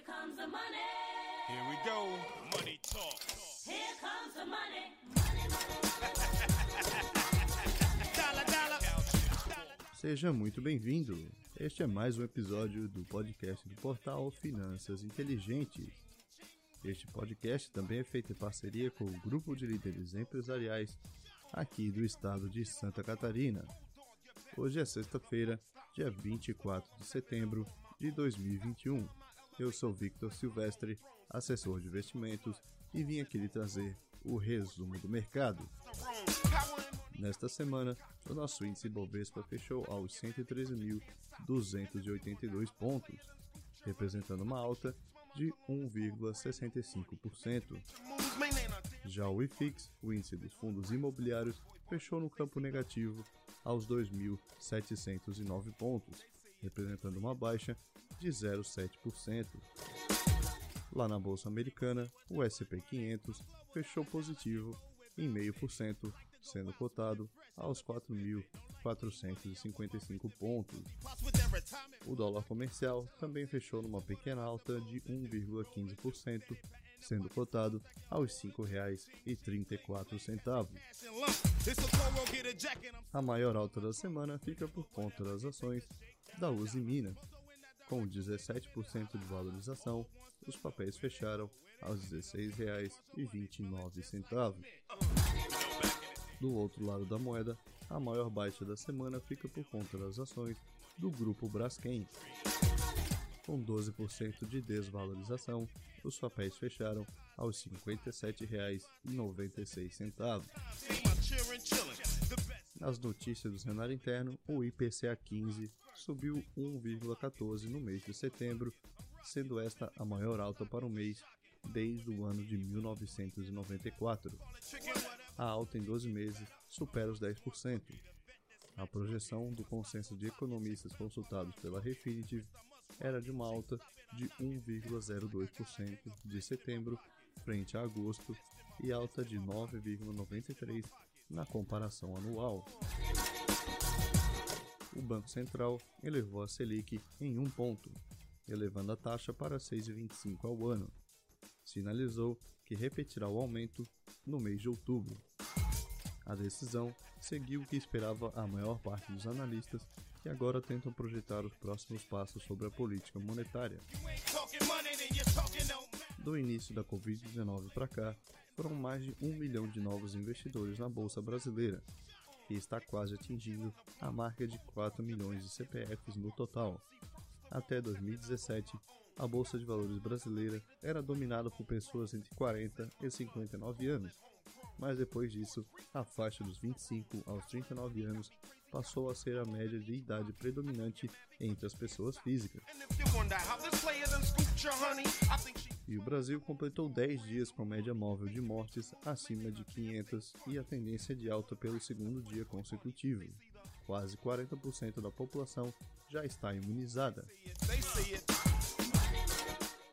Here comes the money. Here we go. Money talk. Here comes the money. Money, money, Dollar, dollar. Seja muito bem-vindo. Este é mais um episódio do podcast do portal Finanças Inteligentes. Este podcast também é feito em parceria com o grupo de líderes empresariais aqui do estado de Santa Catarina. Hoje é sexta-feira, dia 24 de setembro de 2021. Eu sou Victor Silvestre, assessor de investimentos, e vim aqui lhe trazer o resumo do mercado. Nesta semana, o nosso índice Bovespa fechou aos 113.282 pontos, representando uma alta de 1,65%. Já o IFIX, o índice dos fundos imobiliários, fechou no campo negativo aos 2.709 pontos, representando uma baixa de 0,7%. Lá na bolsa americana, o S&P 500 fechou positivo em 0,5%, sendo cotado aos 4.455 pontos. O dólar comercial também fechou numa pequena alta de 1,15%, sendo cotado aos R$ 5,34. A maior alta da semana fica por conta das ações da Uzi Minas. Com 17% de valorização, os papéis fecharam aos R$ 16,29. Do outro lado da moeda, a maior baixa da semana fica por conta das ações do grupo Braskem. Com 12% de desvalorização, os papéis fecharam aos R$ 57,96. Nas notícias do cenário interno, o IPCA 15 subiu 1,14 no mês de setembro, sendo esta a maior alta para o mês desde o ano de 1994. A alta em 12 meses supera os 10%. A projeção do consenso de economistas consultados pela Refinitiv era de uma alta de 1,02% de setembro frente a agosto e alta de 9,93% na comparação anual. O Banco Central elevou a Selic em um ponto, elevando a taxa para 6,25 ao ano. Sinalizou que repetirá o aumento no mês de outubro. A decisão seguiu o que esperava a maior parte dos analistas, que agora tentam projetar os próximos passos sobre a política monetária. Do início da Covid-19 para cá, foram mais de um milhão de novos investidores na Bolsa Brasileira, que está quase atingindo a marca de 4 milhões de CPFs no total. Até 2017, a Bolsa de Valores brasileira era dominada por pessoas entre 40 e 59 anos, mas depois disso, a faixa dos 25 aos 39 anos passou a ser a média de idade predominante entre as pessoas físicas. E o Brasil completou 10 dias com média móvel de mortes acima de 500 e a tendência de alta pelo segundo dia consecutivo. Quase 40% da população já está imunizada.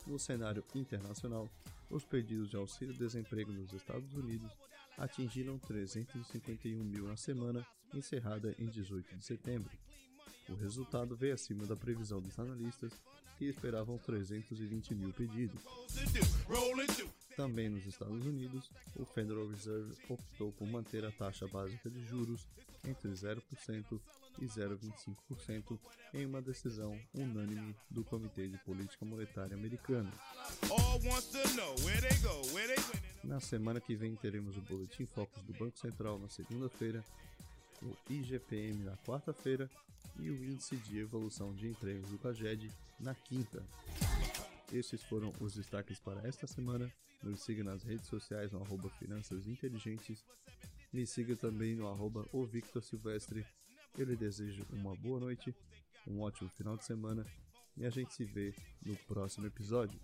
No cenário internacional, os pedidos de auxílio-desemprego nos Estados Unidos atingiram 351 mil na semana, encerrada em 18 de setembro. O resultado veio acima da previsão dos analistas, que esperavam 320 mil pedidos. Também nos Estados Unidos, o Federal Reserve optou por manter a taxa básica de juros entre 0% e 0,25% em uma decisão unânime do Comitê de Política Monetária americano. Na semana que vem teremos o Boletim Focus do Banco Central na segunda-feira, o IGPM na quarta-feira e o Índice de Evolução de Empregos do CAGED na quinta. Esses foram os destaques para esta semana. Nos siga nas redes sociais no arroba Finanças Inteligentes. Me siga também no arroba o Victor Silvestre. Eu lhe desejo uma boa noite, um ótimo final de semana e a gente se vê no próximo episódio.